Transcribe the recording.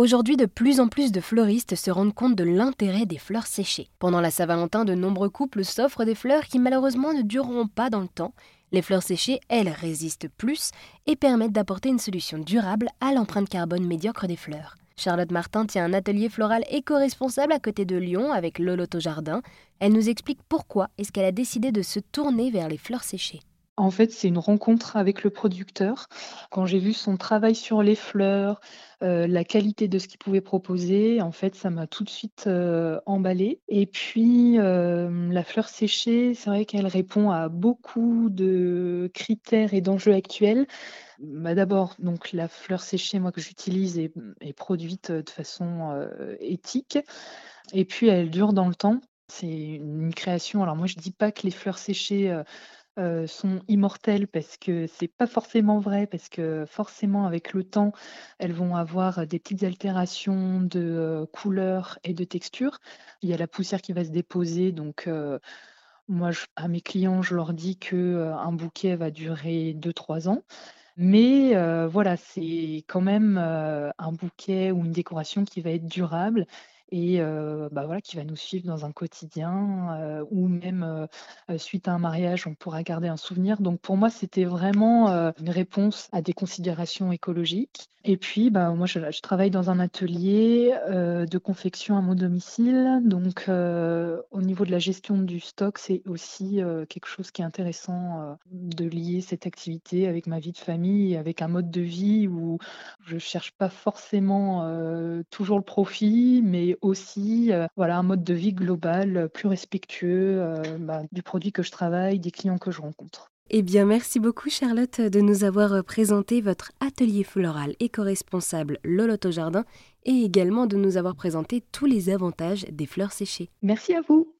Aujourd'hui, de plus en plus de fleuristes se rendent compte de l'intérêt des fleurs séchées. Pendant la Saint-Valentin, de nombreux couples s'offrent des fleurs qui malheureusement ne dureront pas dans le temps. Les fleurs séchées, elles, résistent plus et permettent d'apporter une solution durable à l'empreinte carbone médiocre des fleurs. Charlotte Martin tient un atelier floral éco-responsable à côté de Lyon avec Loloto Jardin. Elle nous explique pourquoi est-ce qu'elle a décidé de se tourner vers les fleurs séchées. En fait, c'est une rencontre avec le producteur. Quand j'ai vu son travail sur les fleurs, heu, la qualité de ce qu'il pouvait proposer, en fait, ça m'a tout de suite, heu, emballée et puis, hem, la fleur séchée, c'est vrai qu'elle répond à beaucoup de critères et d'enjeux actuels. Bah, d'abord, donc la fleur séchée, moi, que j'utilise est, est produite, de façon, éthique et puis elle dure dans le temps. C'est une création alors moi, je dis pas que les fleurs séchées, heu, sont immortelles parce que c'est pas forcément vrai, parce que forcément avec le temps, elles vont avoir des petites altérations de, heu, couleur et de texture. Il y a la poussière qui va se déposer donc heu, moi à mes clients, je leur dis que, un bouquet va durer deux trois ans. Mais voilà, c'est quand même, un bouquet ou une décoration qui va être durable et heu, bah, voilà, qui va nous suivre dans un quotidien, ou même, suite à un mariage, on pourra garder un souvenir. Donc pour moi, c'était vraiment, une réponse à des considérations écologiques et puis, bah, moi, je je travaille dans un atelier, de confection à mon domicile. Donc au niveau de la gestion du stock, c'est aussi, quelque chose qui est intéressant, de lier cette activité avec ma vie de famille avec un mode de vie où je cherche pas forcément, toujours le profit, mais aussi, heu, voilà, un mode de vie global, heu, plus respectueux, heu, bah, du produit que je travaille, des clients que je rencontre. Eh bien, merci beaucoup Charlotte de nous avoir présenté votre atelier floral éco-responsable Loloto Jardin et également de nous avoir présenté tous les avantages des fleurs séchées. Merci à vous.